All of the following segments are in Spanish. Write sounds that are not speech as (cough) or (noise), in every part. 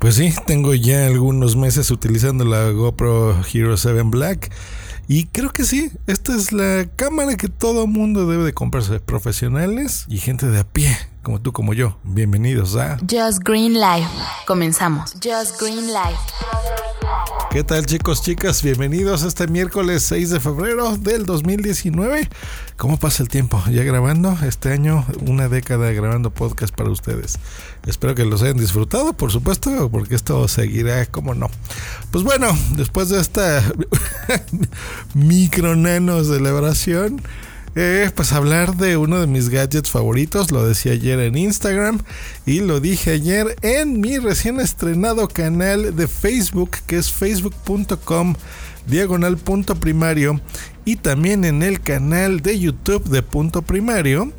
Pues sí, tengo ya algunos meses utilizando la GoPro Hero 7 Black. Y creo que sí, esta es la cámara que todo mundo debe de comprarse, profesionales y gente de a pie, como tú, como yo. Bienvenidos a Just Green Life. Comenzamos. Just Green Life. ¿Qué tal chicos, chicas? Bienvenidos a este miércoles 6 de febrero del 2019. ¿Cómo pasa el tiempo? Ya grabando este año, una década grabando podcast para ustedes. Espero que los hayan disfrutado, por supuesto, porque esto seguirá, como no. Pues bueno, después de esta (laughs) micro nano celebración, eh, pues hablar de uno de mis gadgets favoritos, lo decía ayer en Instagram y lo dije ayer en mi recién estrenado canal de Facebook, que es facebook.com diagonal punto primario y también en el canal de YouTube de punto primario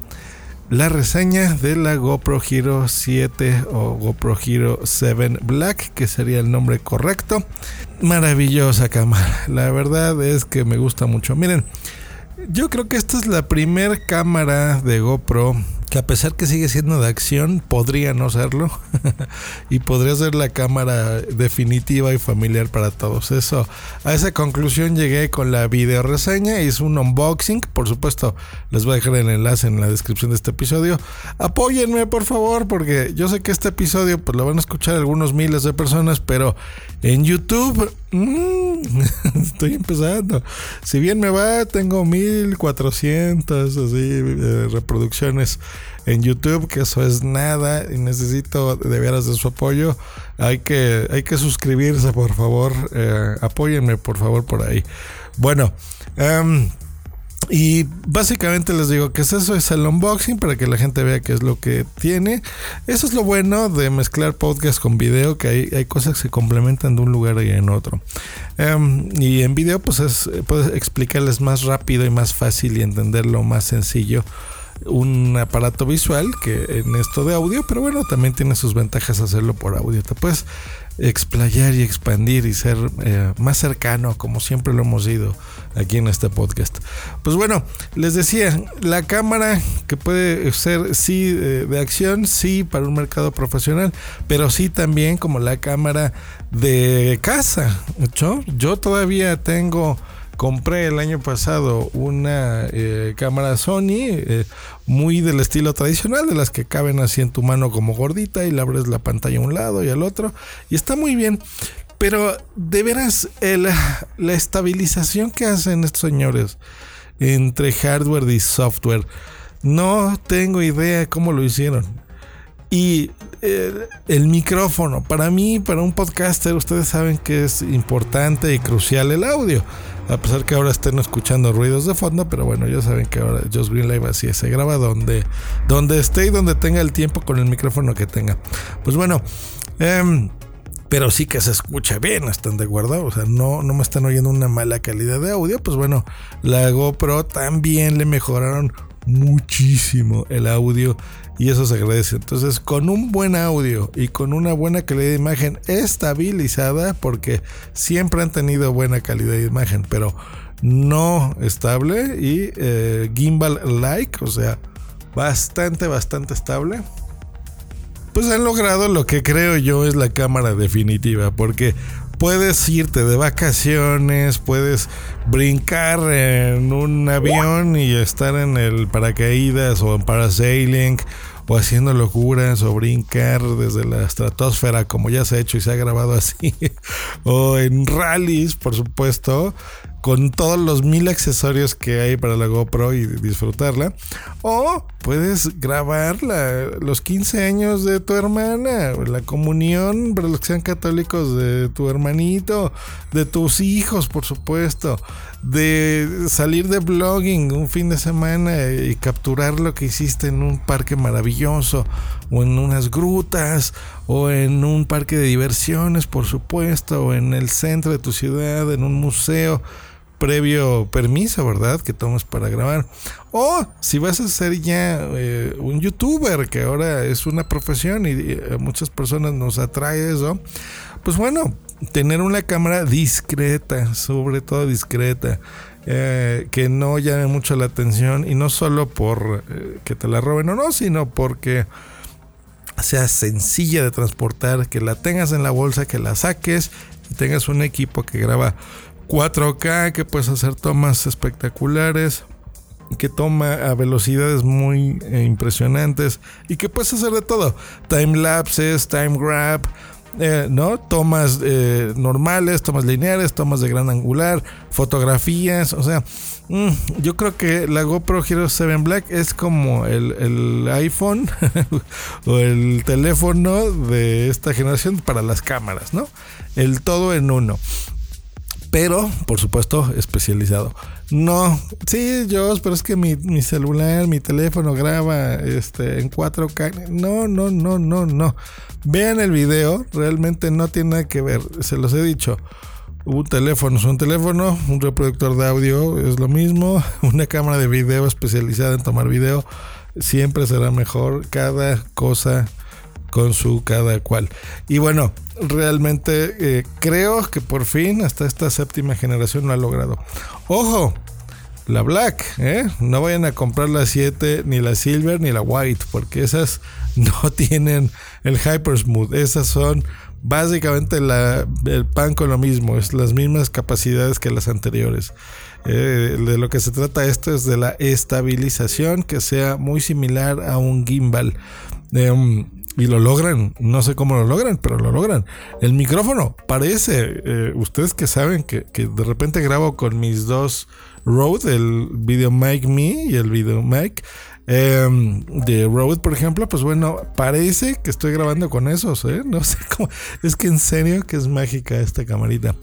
la reseña de la GoPro Hero 7 o GoPro Hero 7 Black, que sería el nombre correcto. Maravillosa cámara, la verdad es que me gusta mucho. Miren, yo creo que esta es la primera cámara de GoPro que a pesar que sigue siendo de acción, podría no serlo (laughs) y podría ser la cámara definitiva y familiar para todos. Eso, a esa conclusión llegué con la video reseña, hice un unboxing, por supuesto, les voy a dejar el enlace en la descripción de este episodio. Apóyenme, por favor, porque yo sé que este episodio pues lo van a escuchar algunos miles de personas, pero en YouTube mmm, (laughs) estoy empezando. Si bien me va, tengo 1400 así eh, reproducciones en YouTube, que eso es nada y necesito de veras de su apoyo. Hay que, hay que suscribirse, por favor. Eh, apóyenme, por favor, por ahí. Bueno, um, y básicamente les digo que es eso, es el unboxing para que la gente vea qué es lo que tiene. Eso es lo bueno de mezclar podcast con video, que hay, hay cosas que se complementan de un lugar y en otro. Um, y en video pues es, puedes explicarles más rápido y más fácil y entenderlo más sencillo un aparato visual que en esto de audio, pero bueno, también tiene sus ventajas hacerlo por audio. Te puedes explayar y expandir y ser eh, más cercano, como siempre lo hemos ido aquí en este podcast. Pues bueno, les decía, la cámara que puede ser sí de acción, sí para un mercado profesional, pero sí también como la cámara de casa. Yo todavía tengo compré el año pasado una eh, cámara Sony eh, muy del estilo tradicional, de las que caben así en tu mano como gordita y le abres la pantalla a un lado y al otro. Y está muy bien. Pero de veras, la estabilización que hacen estos señores entre hardware y software, no tengo idea cómo lo hicieron. Y eh, el micrófono, para mí, para un podcaster, ustedes saben que es importante y crucial el audio. A pesar que ahora estén escuchando ruidos de fondo, pero bueno, ya saben que ahora Just Green Live así se graba donde, donde esté y donde tenga el tiempo con el micrófono que tenga. Pues bueno, em, pero sí que se escucha bien, están de acuerdo, o sea, no, no me están oyendo una mala calidad de audio, pues bueno, la GoPro también le mejoraron muchísimo el audio y eso se agradece. Entonces, con un buen audio y con una buena calidad de imagen estabilizada, porque siempre han tenido buena calidad de imagen, pero no estable y eh, gimbal like, o sea, bastante, bastante estable. Pues han logrado lo que creo yo es la cámara definitiva, porque puedes irte de vacaciones, puedes brincar en un avión y estar en el paracaídas o en parasailing o haciendo locuras o brincar desde la estratosfera como ya se ha hecho y se ha grabado así (laughs) o en rallies por supuesto con todos los mil accesorios que hay para la GoPro y disfrutarla. O puedes grabar los 15 años de tu hermana, la comunión para los que sean católicos de tu hermanito, de tus hijos, por supuesto, de salir de blogging un fin de semana y capturar lo que hiciste en un parque maravilloso o en unas grutas o en un parque de diversiones, por supuesto, o en el centro de tu ciudad, en un museo previo permiso, ¿verdad? Que tomas para grabar. O si vas a ser ya eh, un youtuber, que ahora es una profesión y a muchas personas nos atrae eso, pues bueno, tener una cámara discreta, sobre todo discreta. Eh, que no llame mucho la atención y no solo por eh, que te la roben o no, sino porque sea sencilla de transportar, que la tengas en la bolsa, que la saques y tengas un equipo que graba 4K, que puedes hacer tomas espectaculares, que toma a velocidades muy eh, impresionantes y que puedes hacer de todo. Time lapses, time grab, eh, ¿no? Tomas eh, normales, tomas lineares, tomas de gran angular, fotografías, o sea, mm, yo creo que la GoPro Hero 7 Black es como el, el iPhone (laughs) o el teléfono de esta generación para las cámaras, ¿no? El todo en uno pero por supuesto especializado. No, sí, yo, pero es que mi, mi, celular, mi teléfono graba este, en 4K. No, no, no, no, no. Vean el video, realmente no tiene nada que ver, se los he dicho. Un teléfono es un teléfono, un reproductor de audio es lo mismo, (laughs) una cámara de video especializada en tomar video siempre será mejor. Cada cosa con su cada cual. Y bueno, realmente eh, creo que por fin hasta esta séptima generación lo ha logrado. Ojo, la Black, ¿eh? no vayan a comprar la 7, ni la Silver, ni la White, porque esas (laughs) no tienen el Hyper Smooth. Esas son básicamente la, el pan con lo mismo, es las mismas capacidades que las anteriores. Eh, de lo que se trata esto es de la estabilización que sea muy similar a un gimbal. Em, y lo logran, no sé cómo lo logran, pero lo logran. El micrófono parece, eh, ustedes que saben que, de repente grabo con mis dos Rode, el Video Mic Me y el Video Mic em, de Rode, por ejemplo, pues bueno, parece que estoy grabando con esos, ¿eh? (laughs) No sé cómo, es que en serio que es mágica esta camarita.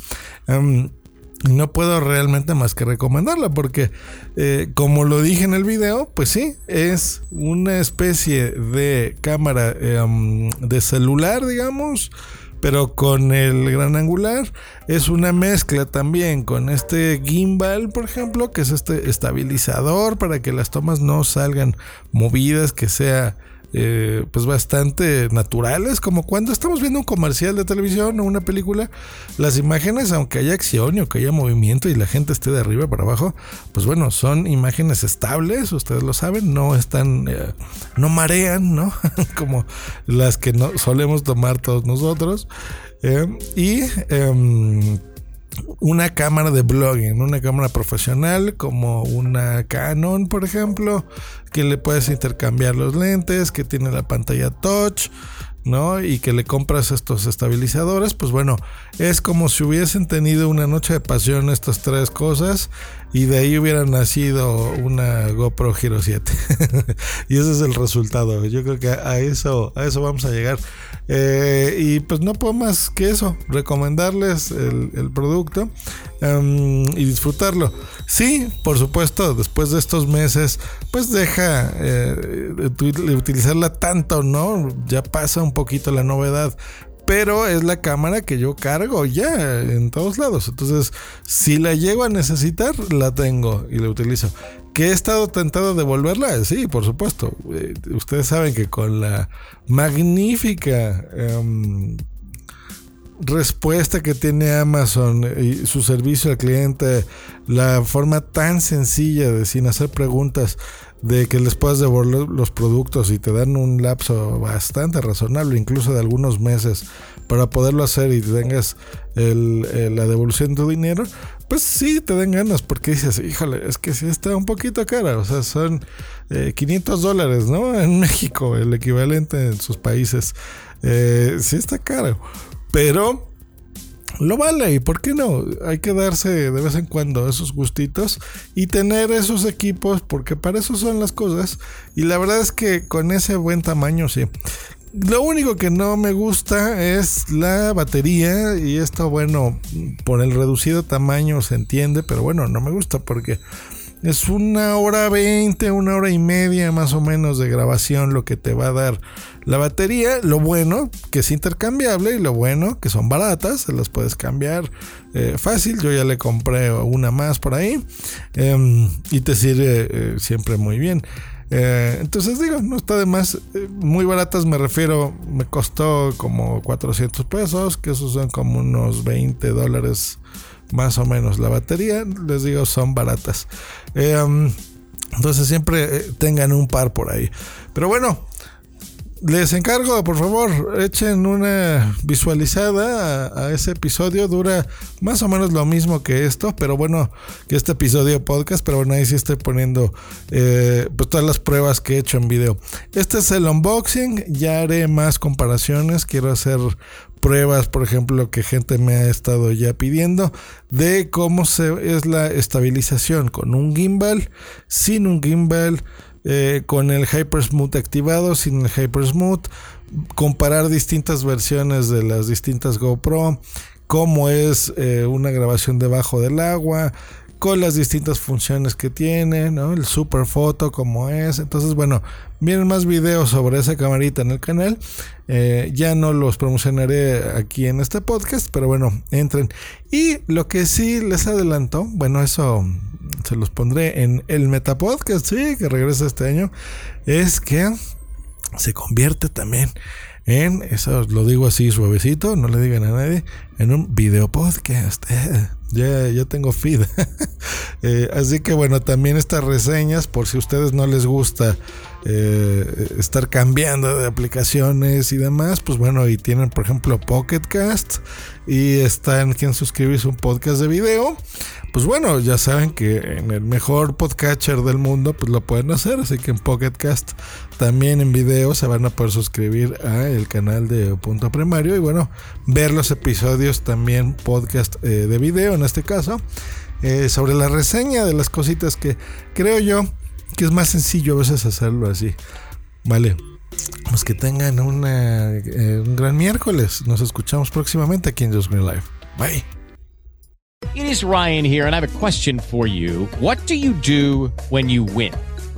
Em, no puedo realmente más que recomendarla porque eh, como lo dije en el video pues sí es una especie de cámara em, de celular digamos pero con el gran angular. Es una mezcla también con este gimbal por ejemplo que es este estabilizador para que las tomas no salgan movidas que sea eh, pues bastante naturales, como cuando estamos viendo un comercial de televisión o una película, las imágenes, aunque haya acción que haya movimiento y la gente esté de arriba para abajo, pues bueno, son imágenes estables, ustedes lo saben, no están, eh, no marean, ¿no? (laughs) como las que no solemos tomar todos nosotros. Eh, y em, una cámara de blogging, una cámara profesional como una Canon, por ejemplo, que le puedes intercambiar los lentes, que tiene la pantalla touch, ¿no? Y que le compras estos estabilizadores, pues bueno, es como si hubiesen tenido una noche de pasión estas tres cosas y de ahí hubiera nacido una GoPro Hero 7. (laughs) y ese es el resultado. Yo creo que a eso, a eso vamos a llegar. Eh, y pues no puedo más que eso, recomendarles el, producto em, y disfrutarlo. Sí, por supuesto, después de estos meses, pues deja eh, de utilizarla tanto, ¿no? Ya pasa un poquito la novedad pero es la cámara que yo cargo ya en todos lados. Entonces, si la llego a necesitar, la tengo y la utilizo. ¿Que he estado tentado de devolverla? Sí, por supuesto. Eh, ustedes saben que con la magnífica em, respuesta que tiene Amazon y su servicio al cliente, la forma tan sencilla de sin hacer preguntas de que les puedas devolver los productos y te dan un lapso bastante razonable, incluso de algunos meses, para poderlo hacer y tengas la devolución de tu dinero, pues sí te dan ganas porque dices, híjole, es que sí está un poquito cara, o sea, son 500 eh, dólares, ¿no? (laughs) En México, el equivalente en sus países, eh, sí está caro, pero lo vale y por qué no hay que darse de vez en cuando esos gustitos y tener esos equipos porque para eso son las cosas y la verdad es que con ese buen tamaño sí. Lo único que no me gusta es la batería y esto, bueno, por el reducido tamaño se entiende, pero bueno, no me gusta porque es una hora veinte, una hora y media más o menos de grabación lo que te va a dar la batería. Lo bueno que es intercambiable y lo bueno que son baratas, se las puedes cambiar eh, fácil. Yo ya le compré una más por ahí em, y te sirve eh, siempre muy bien. Eh, entonces digo, no está de más. muy baratas me refiero, me costó como 400 pesos, que esos son como unos 20 dólares más o menos. La batería, les digo, son baratas. Em, entonces siempre tengan un par por ahí. Pero bueno, les encargo, por favor, echen una visualizada a, ese episodio. Dura más o menos lo mismo que esto, pero bueno, que este episodio podcast. Pero bueno, ahí sí estoy poniendo eh, pues todas las pruebas que he hecho en video. Este es el unboxing. Ya haré más comparaciones. Quiero hacer pruebas, por ejemplo, que gente me ha estado ya pidiendo de cómo se, es la estabilización con un gimbal, sin un gimbal eh, con el Hypersmooth activado, sin el Hypersmooth, comparar distintas versiones de las distintas GoPro, cómo es eh, una grabación debajo del agua, con las distintas funciones que tiene. El super foto, como es. Entonces, bueno, vienen más videos sobre esa camarita en el canal. Eh, ya no los promocionaré aquí en este podcast, pero bueno, entren. Y lo que sí les adelanto, bueno, eso se los pondré en el Metapodcast, sí, que regresa este año, es que se convierte también en, eso lo digo así suavecito, no le digan a nadie, en un video podcast. ya, ya tengo feed. (laughs) Eh, así que bueno, también estas reseñas, por si a ustedes no les gusta eh, estar cambiando de aplicaciones y demás, pues bueno, y tienen por ejemplo Pocket Cast y están quien suscribirse un podcast de video pues bueno, ya saben que en el mejor podcatcher del mundo, pues lo pueden hacer. Así que en Pocketcast también en video se van a poder suscribir a el canal de Punto Primario y bueno, ver los episodios también podcast eh, de video en este caso. Eh, sobre la reseña de las cositas que creo yo que es más sencillo a veces hacerlo así. Vale. Pues que tengan una, eh, un gran miércoles. Nos escuchamos próximamente aquí en Just Green Life. Bye. It is Ryan here, and I have a question for you. What do you do when you win?